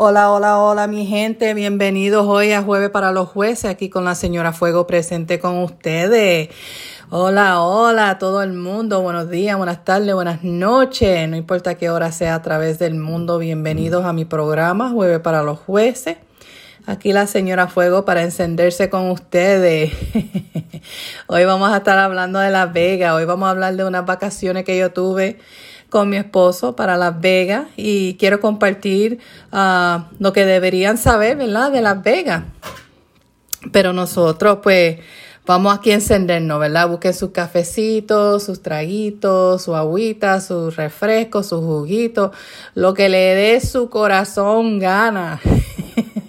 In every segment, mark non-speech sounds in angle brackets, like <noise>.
Hola, hola, hola mi gente, bienvenidos hoy a Jueves para los Jueces, aquí con la señora Fuego presente con ustedes. Hola, hola a todo el mundo, buenos días, buenas tardes, buenas noches, no importa qué hora sea a través del mundo, bienvenidos a mi programa Jueves para los Jueces. Aquí la señora Fuego para encenderse con ustedes. <laughs> hoy vamos a estar hablando de Las Vegas, hoy vamos a hablar de unas vacaciones que yo tuve con mi esposo para Las Vegas y quiero compartir ah, lo que deberían saber, ¿verdad? De Las Vegas. Pero nosotros, pues, vamos aquí a encendernos, ¿verdad? Busquen sus cafecitos, sus traguitos, su agüita, sus refrescos, sus juguitos, lo que le dé su corazón gana.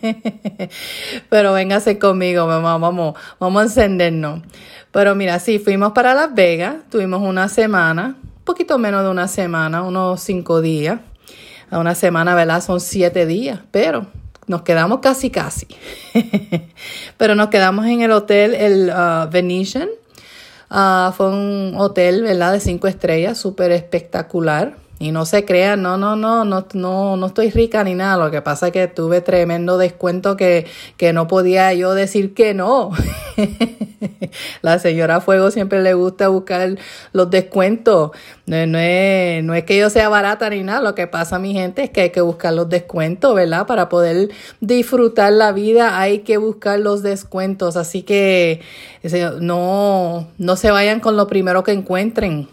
<laughs> Pero véngase conmigo, mamá, vamos, vamos a encendernos. Pero mira, sí, fuimos para Las Vegas, tuvimos una semana poquito menos de una semana, unos cinco días. A una semana, ¿verdad? Son siete días, pero nos quedamos casi, casi. <laughs> pero nos quedamos en el hotel, el uh, Venetian. Uh, fue un hotel, ¿verdad? De cinco estrellas, súper espectacular. Y no se crean, no, no, no, no, no, no estoy rica ni nada. Lo que pasa es que tuve tremendo descuento que, que no podía yo decir que no. <laughs> La señora Fuego siempre le gusta buscar los descuentos. No, no, es, no es que yo sea barata ni nada. Lo que pasa, mi gente, es que hay que buscar los descuentos, ¿verdad? Para poder disfrutar la vida hay que buscar los descuentos. Así que no, no se vayan con lo primero que encuentren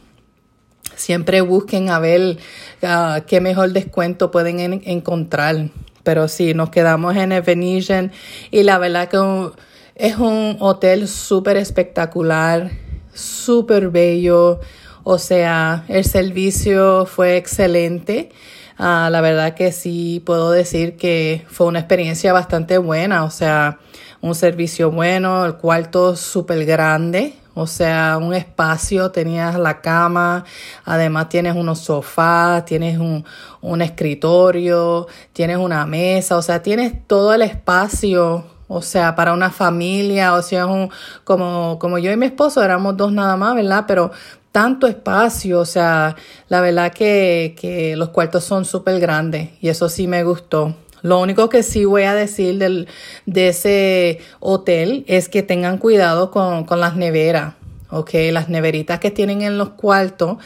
Siempre busquen a ver ah, qué mejor descuento pueden encontrar. Pero sí, nos quedamos en el Venetian y la verdad que es un hotel súper espectacular, súper bello. O sea, el servicio fue excelente. Ah, la verdad que sí puedo decir que fue una experiencia bastante buena. O sea, un servicio bueno, el cuarto súper grande. O sea, un espacio, tenías la cama, además tienes unos sofás, tienes un, un escritorio, tienes una mesa, o sea, tienes todo el espacio o sea, para una familia, o sea, un, como, como yo y mi esposo éramos dos nada más, ¿verdad? Pero tanto espacio, o sea, la verdad que, que los cuartos son súper grandes y eso sí me gustó. Lo único que sí voy a decir del, de ese hotel es que tengan cuidado con, con las neveras. Ok, las neveritas que tienen en los cuartos,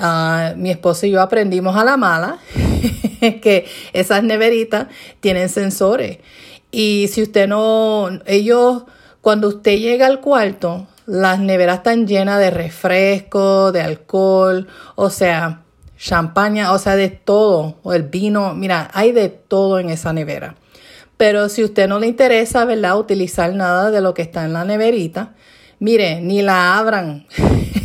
uh, mi esposo y yo aprendimos a la mala <laughs> que esas neveritas tienen sensores. Y si usted no, ellos, cuando usted llega al cuarto, las neveras están llenas de refresco, de alcohol, o sea, champaña, o sea, de todo, o el vino, mira, hay de todo en esa nevera. Pero si a usted no le interesa, ¿verdad?, utilizar nada de lo que está en la neverita, mire, ni la abran.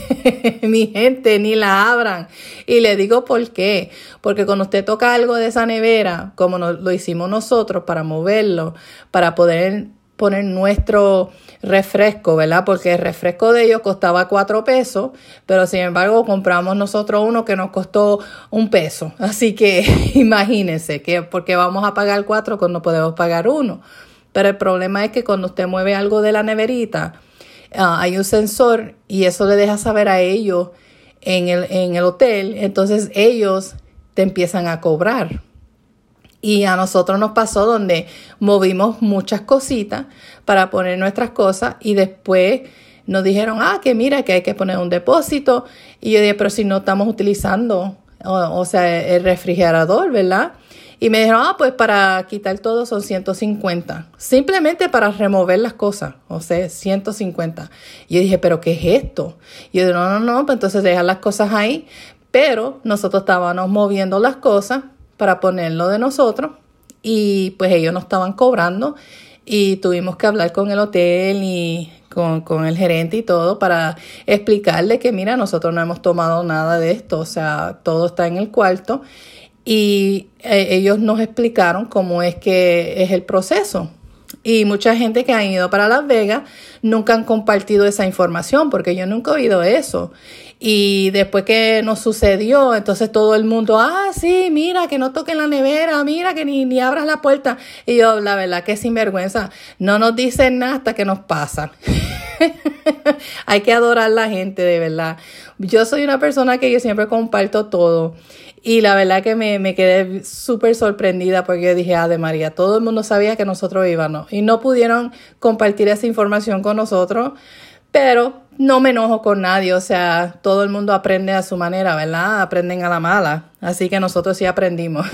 <laughs> Mi gente, ni la abran. Y le digo por qué. Porque cuando usted toca algo de esa nevera, como lo hicimos nosotros para moverlo, para poder poner nuestro refresco, ¿verdad? Porque el refresco de ellos costaba cuatro pesos, pero sin embargo compramos nosotros uno que nos costó un peso. <laughs> Así que <laughs> imagínense que porque vamos a pagar cuatro cuando podemos pagar uno. Pero el problema es que cuando usted mueve algo de la neverita, ah, hay un sensor y eso le deja saber a ellos en el, en el hotel, entonces ellos te empiezan a cobrar. Y a nosotros nos pasó donde movimos muchas cositas para poner nuestras cosas y después nos dijeron, ah, que mira, que hay que poner un depósito. Y yo dije, pero si no estamos utilizando, o, sea, el refrigerador, ¿verdad? Y me dijeron, ah, pues para quitar todo son 150. Simplemente para remover las cosas. O sea, 150. Y yo dije, ¿pero qué es esto? Y yo dije, no, no, no, pues entonces dejar las cosas ahí. Pero nosotros estábamos moviendo las cosas para ponerlo de nosotros y pues ellos nos estaban cobrando y tuvimos que hablar con el hotel y con, el gerente y todo para explicarle que mira, nosotros no hemos tomado nada de esto, o sea, todo está en el cuarto y eh, ellos nos explicaron cómo es que es el proceso. Y mucha gente que ha ido para Las Vegas nunca han compartido esa información porque yo nunca he oído eso. Y después que nos sucedió, entonces todo el mundo, ah, sí, mira, que no toquen la nevera, mira, que ni, ni abras la puerta. Y yo, la verdad que sinvergüenza, no nos dicen nada hasta que nos pasan. <laughs> Hay que adorar a la gente, de verdad. Yo soy una persona que yo siempre comparto todo. Y la verdad que me, me quedé súper sorprendida porque yo dije, ah, de María, todo el mundo sabía que nosotros íbamos y no pudieron compartir esa información con nosotros, pero no me enojo con nadie, o sea, todo el mundo aprende a su manera, ¿verdad? Aprenden a la mala, así que nosotros sí aprendimos.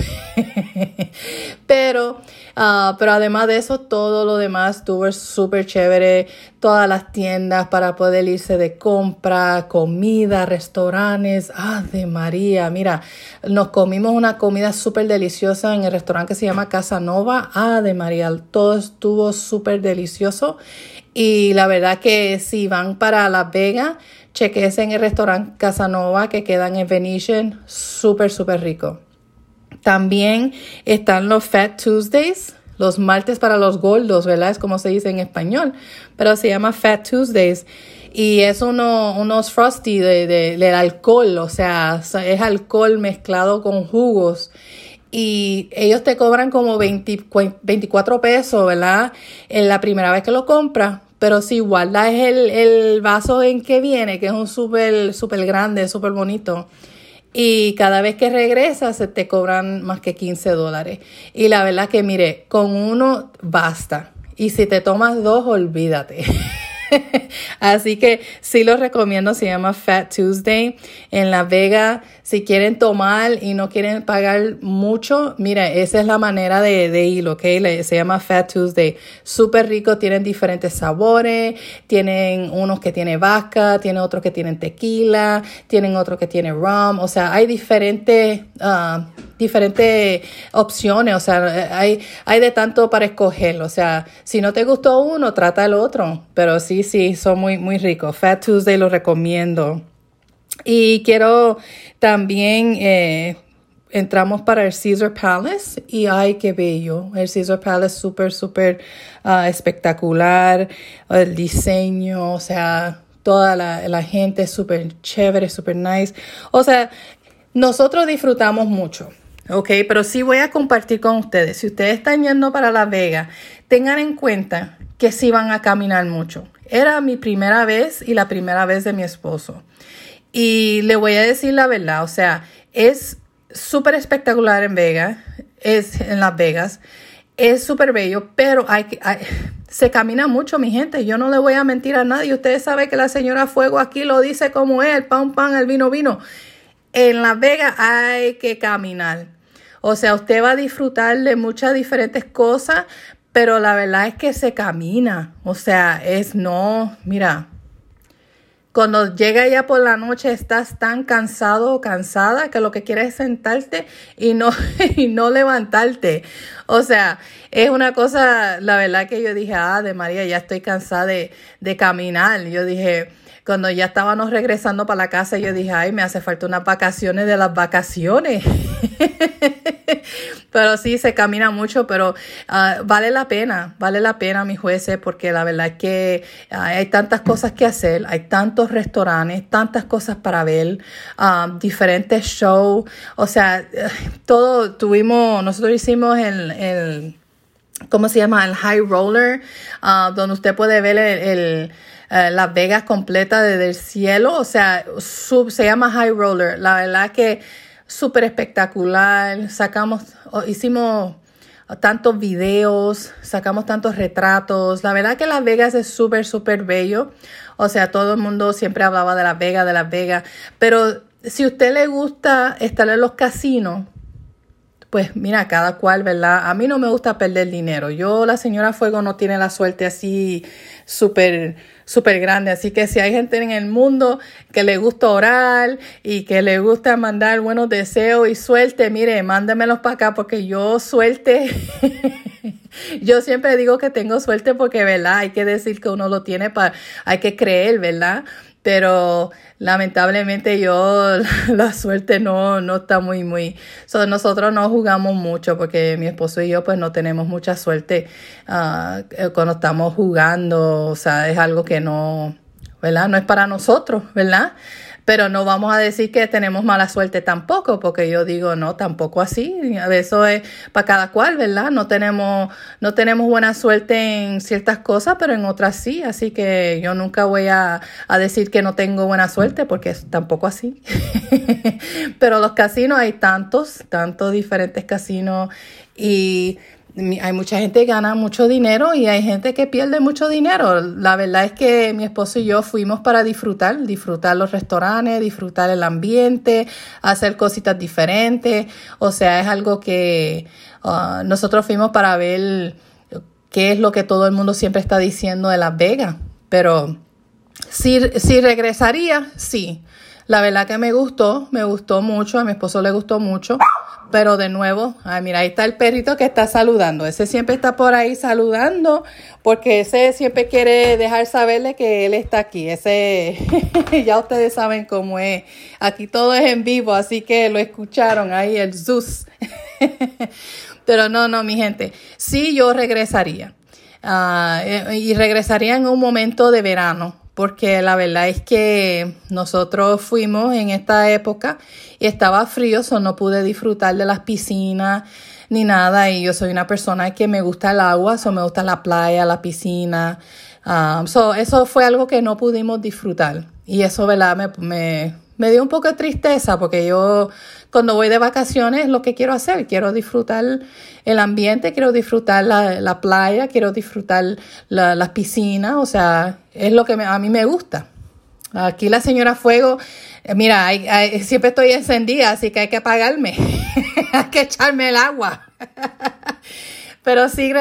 <laughs> pero, uh, pero además de eso, todo lo demás estuvo súper chévere, todas las tiendas para poder irse de compra, comida, restaurantes, ah, de María, mira, nos comimos una comida súper deliciosa en el restaurante que se llama Casa Nova, ah, de María, todo estuvo súper delicioso y la verdad que si van para Las Vegas, chequense en el restaurante Casanova que quedan en Venetian, súper, súper rico. También están los Fat Tuesdays, los martes para los gordos, ¿verdad? Es como se dice en español, pero se llama Fat Tuesdays. Y es uno, unos frosty de, de, del alcohol, o sea, es alcohol mezclado con jugos y ellos te cobran como 24 pesos, ¿verdad? En la primera vez que lo compras. Pero si guardas el, el vaso en que viene, que es un súper, súper grande, súper bonito. Y cada vez que regresas se te cobran más que 15 dólares. Y la verdad que mire, con uno basta. Y si te tomas dos, olvídate. <laughs> <laughs> Así que sí lo recomiendo, se llama Fat Tuesday en La Vega. Si quieren tomar y no quieren pagar mucho, mira, esa es la manera de, ir, ¿ok? Se llama Fat Tuesday. Súper rico, tienen diferentes sabores, tienen unos que tienen vaca, tienen otros que tienen tequila, tienen otros que tienen rum, o sea, hay diferentes... Uh, diferentes opciones, o sea, hay, hay de tanto para escoger, o sea, si no te gustó uno, trata el otro, pero sí, sí, son muy, muy ricos. Fat Tuesday lo recomiendo. Y quiero también, eh, entramos para el Caesar Palace y ay, qué bello. El Caesar Palace súper, súper uh, espectacular. El diseño, o sea, toda la, la gente súper chévere, súper nice. O sea, nosotros disfrutamos mucho. Ok, pero sí voy a compartir con ustedes. Si ustedes están yendo para La Vega, tengan en cuenta que sí van a caminar mucho. Era mi primera vez y la primera vez de mi esposo. Y le voy a decir la verdad, o sea, es súper espectacular en Vega, es en Las Vegas, es súper bello, pero hay, hay, se camina mucho, mi gente. Yo no le voy a mentir a nadie. Ustedes saben que la señora Fuego aquí lo dice como es, el pan, pan, el vino, vino. En Las Vegas hay que caminar. O sea, usted va a disfrutar de muchas diferentes cosas, pero la verdad es que se camina. O sea, es no, mira, cuando llega ya por la noche estás tan cansado o cansada que lo que quieres es sentarte y no, <laughs> y no levantarte. O sea, es una cosa, la verdad que yo dije, ah, de María, ya estoy cansada de, de caminar. Yo dije, cuando ya estábamos regresando para la casa, yo dije, ay, me hace falta unas vacaciones de las vacaciones. <laughs> <laughs> pero sí, se camina mucho, pero uh, vale la pena, vale la pena, mi jueces, porque la verdad es que uh, hay tantas cosas que hacer, hay tantos restaurantes, tantas cosas para ver, uh, diferentes shows, o sea, todo tuvimos, nosotros hicimos el, el ¿cómo se llama? El high roller, donde usted puede ver el eh, Las Vegas completa desde el cielo, o sea, se llama High Roller. La verdad que súper espectacular. Sacamos, hicimos tantos videos, sacamos tantos retratos. La verdad que Las Vegas es súper, súper bello. O sea, todo el mundo siempre hablaba de Las Vegas, de Las Vegas. Pero si a usted le gusta estar en los casinos, pues mira, cada cual, ¿verdad? A mí no me gusta perder dinero. Yo, la señora Fuego, no tiene la suerte así súper, súper grande. Así que si hay gente en el mundo que le gusta orar y que le gusta mandar buenos deseos y suerte, mire, mándemelos para acá porque yo suerte. <laughs> yo siempre digo que tengo suerte porque, ¿verdad? Hay que decir que uno lo tiene para, hay que creer, ¿verdad? Pero lamentablemente yo <laughs> la suerte no, no está muy, muy... So, nosotros no jugamos mucho porque mi esposo y yo pues no tenemos mucha suerte uh, cuando estamos jugando, o sea, es algo que no, ¿verdad? No es para nosotros, ¿verdad? Pero no vamos a decir que tenemos mala suerte tampoco, porque yo digo, no, tampoco así. Eso es para cada cual, ¿verdad? No tenemos, no tenemos buena suerte en ciertas cosas, pero en otras sí. Así que yo nunca voy a, a decir que no tengo buena suerte, porque es tampoco así. <laughs> pero los casinos hay tantos, tantos diferentes casinos y hay mucha gente que gana mucho dinero y hay gente que pierde mucho dinero. La verdad es que mi esposo y yo fuimos para disfrutar, disfrutar los restaurantes, disfrutar el ambiente, hacer cositas diferentes. O sea, es algo que uh, nosotros fuimos para ver qué es lo que todo el mundo siempre está diciendo de Las Vegas. Pero si regresaría, sí. La verdad que me gustó, me gustó mucho, a mi esposo le gustó mucho. Pero de nuevo, ay, mira, ahí está el perrito que está saludando. Ese siempre está por ahí saludando porque ese siempre quiere dejar saberle que él está aquí. Ese, <laughs> ya ustedes saben cómo es. Aquí todo es en vivo, así que lo escucharon ahí, el Zeus. <laughs> Pero no, no, mi gente, sí yo regresaría. Ah, eh, y regresaría en un momento de verano porque la verdad es que nosotros fuimos en esta época y estaba frío, o no pude disfrutar de las piscinas ni nada. Y yo soy una persona que me gusta el agua, so me gusta la playa, la piscina, um, eso fue algo que no pudimos disfrutar. Y eso, ¿verdad? Me, me, me dio un poco de tristeza porque yo cuando voy de vacaciones lo que quiero hacer, quiero disfrutar el ambiente, quiero disfrutar la, playa, quiero disfrutar las piscinas, o sea, es lo que a mí me gusta. Aquí la señora Fuego, eh, mira, siempre estoy encendida, así que hay que apagarme, <laughs> hay que echarme el agua. <laughs> Pero sí,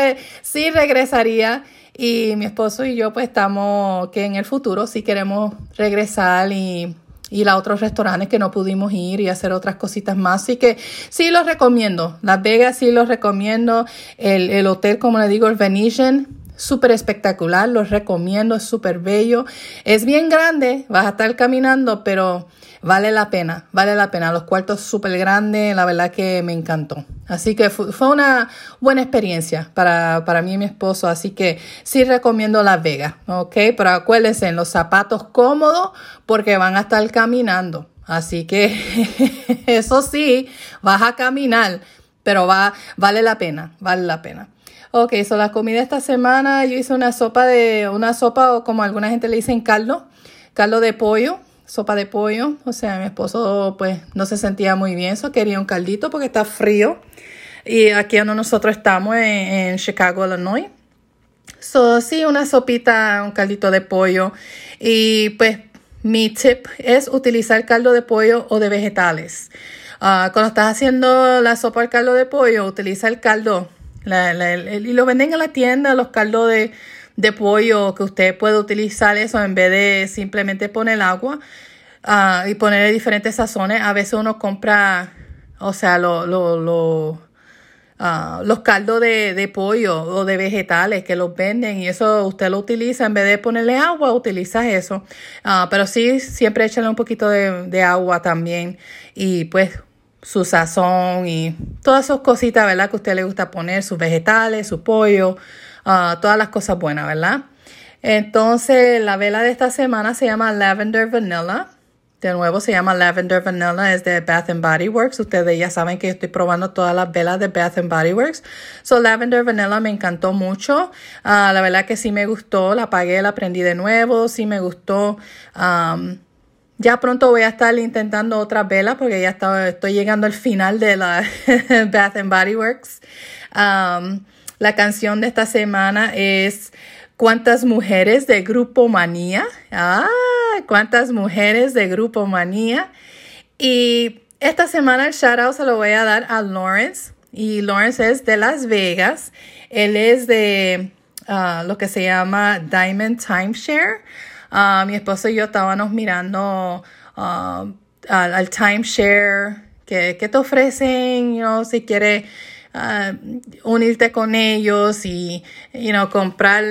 sí regresaría y mi esposo y yo pues estamos que en el futuro sí queremos regresar y ir a otros restaurantes que no pudimos ir y hacer otras cositas más. Así que sí los recomiendo. Las Vegas sí los recomiendo. El, el hotel, como le digo, el Venetian, súper espectacular. Los recomiendo, es súper bello. Es bien grande, vas a estar caminando, pero vale la pena, vale la pena. Los cuartos súper grandes, la verdad que me encantó. Así que fue una buena experiencia para, para mí y mi esposo. Así que sí recomiendo Las Vegas, ¿ok? Pero acuérdense, en los zapatos cómodos porque van a estar caminando. Así que <laughs> eso sí, vas a caminar, pero va, vale la pena, vale la pena. Ok, so la comida esta semana yo hice una sopa de, una sopa o como alguna gente le dice en caldo, caldo de pollo sopa de pollo. O sea, mi esposo pues no se sentía muy bien, eso quería un caldito porque está frío. Y aquí donde nosotros estamos en, Chicago, Illinois. So, sí, una sopita, un caldito de pollo. Y pues mi tip es utilizar caldo de pollo o de vegetales. Ah, cuando estás haciendo la sopa al caldo de pollo, utiliza el caldo. Y lo venden en la tienda, los caldos de de pollo que usted puede utilizar eso en vez de simplemente poner agua uh, y poner diferentes sazones. A veces uno compra, o sea, lo, lo, lo, uh, los caldos de, de, pollo o de vegetales que los venden y eso usted lo utiliza en vez de ponerle agua, utiliza eso. Uh, pero sí, siempre échale un poquito de, de agua también y pues su sazón y todas esas cositas, ¿verdad? Que a usted le gusta poner, sus vegetales, su pollo. Ah, todas las cosas buenas, ¿verdad? Entonces, la vela de esta semana se llama Lavender Vanilla. De nuevo, se llama Lavender Vanilla, es de Bath and Body Works. Ustedes ya saben que estoy probando todas las velas de Bath and Body Works. So, Lavender Vanilla me encantó mucho. Ah, la verdad que sí me gustó. La pagué, la aprendí de nuevo. Sí me gustó. Ya pronto voy a estar intentando otras velas porque ya estoy llegando al final de la <laughs> Bath and Body Works. La canción de esta semana es ¿Cuántas mujeres de Grupo Manía? Ah, ¿cuántas mujeres de Grupo Manía? Y esta semana el shout out se lo voy a dar a Lawrence. Y Lawrence es de Las Vegas. Él es de ah, lo que se llama Diamond Timeshare. Uh, mi esposo y yo estábamos mirando ah, al, timeshare que, te ofrecen, you si quieres Uh, unirte con ellos y you know, comprar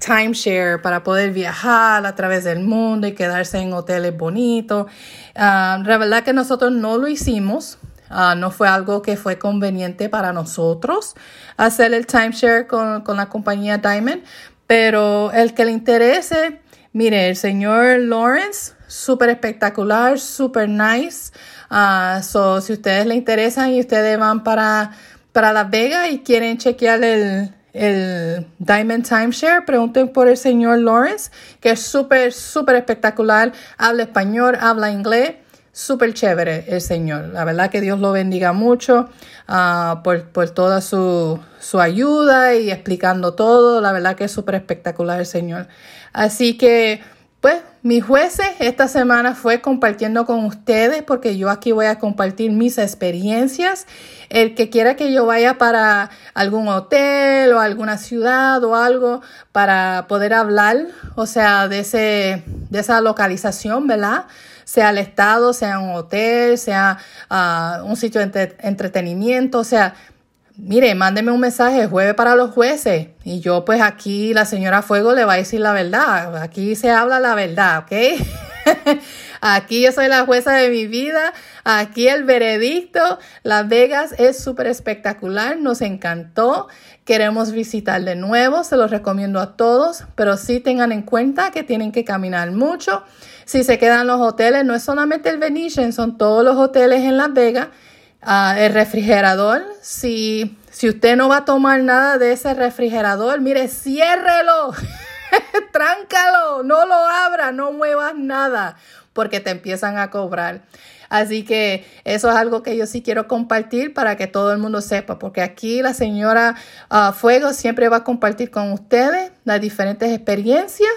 timeshare para poder viajar a través del mundo y quedarse en hoteles bonitos. La verdad que nosotros no lo hicimos. No fue algo que fue conveniente para nosotros hacer el timeshare con, con la compañía Diamond, pero el que le interese, mire, el señor Lawrence súper espectacular, súper nice. Uh, so, si ustedes les interesan y ustedes van para, para Las Vegas y quieren chequear el, el Diamond Timeshare, pregunten por el señor Lawrence, que es súper, súper espectacular. Habla español, habla inglés. Súper chévere el Señor. La verdad que Dios lo bendiga mucho uh, por, por, toda su, su ayuda y explicando todo. La verdad que es súper espectacular el Señor. Así que pues mis jueces esta semana fue compartiendo con ustedes porque yo aquí voy a compartir mis experiencias. El que quiera que yo vaya para algún hotel o alguna ciudad o algo para poder hablar, o sea, de, ese, de esa localización, ¿verdad? Sea el estado, sea un hotel, sea uh, un sitio de entretenimiento, o sea, mire, mándeme un mensaje, jueves para los jueces. Y yo pues aquí la señora Fuego le va a decir la verdad. Aquí se habla la verdad, ¿ok? <laughs> aquí yo soy la jueza de mi vida. Aquí el veredicto. Las Vegas es súper espectacular. Nos encantó. Queremos visitar de nuevo. Se los recomiendo a todos. Pero sí tengan en cuenta que tienen que caminar mucho. Si se quedan los hoteles, no es solamente el Venetian, son todos los hoteles en Las Vegas Ah, el refrigerador, si, si usted no va a tomar nada de ese refrigerador, mire, ciérrelo, <laughs> tráncalo, no lo abra, no muevas nada, porque te empiezan a cobrar. Así que eso es algo que yo sí quiero compartir para que todo el mundo sepa, porque aquí la señora ah, Fuego siempre va a compartir con ustedes las diferentes experiencias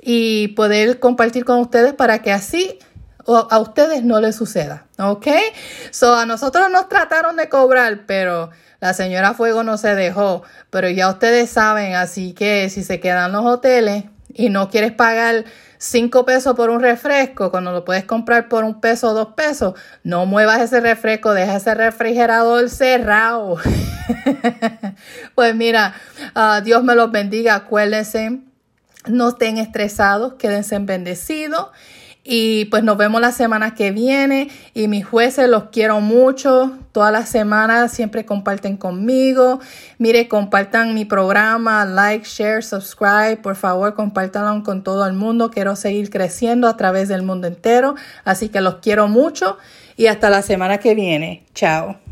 y poder compartir con ustedes para que así a ustedes no les suceda, ¿ok? So, a nosotros nos trataron de cobrar, pero la señora Fuego no se dejó. Pero ya ustedes saben, así que si se quedan los hoteles y no quieres pagar cinco pesos por un refresco, cuando lo puedes comprar por un peso o dos pesos, no muevas ese refresco, deja ese refrigerador cerrado. <laughs> pues mira, uh, Dios me los bendiga, acuérdense, no estén estresados, quédense bendecidos y pues nos vemos la semana que viene. Y mis jueces los quiero mucho. Todas las semanas siempre comparten conmigo. Mire, compartan mi programa, like, share, subscribe. Por favor, compártanlo con todo el mundo. Quiero seguir creciendo a través del mundo entero. Así que los quiero mucho y hasta la semana que viene. Chao.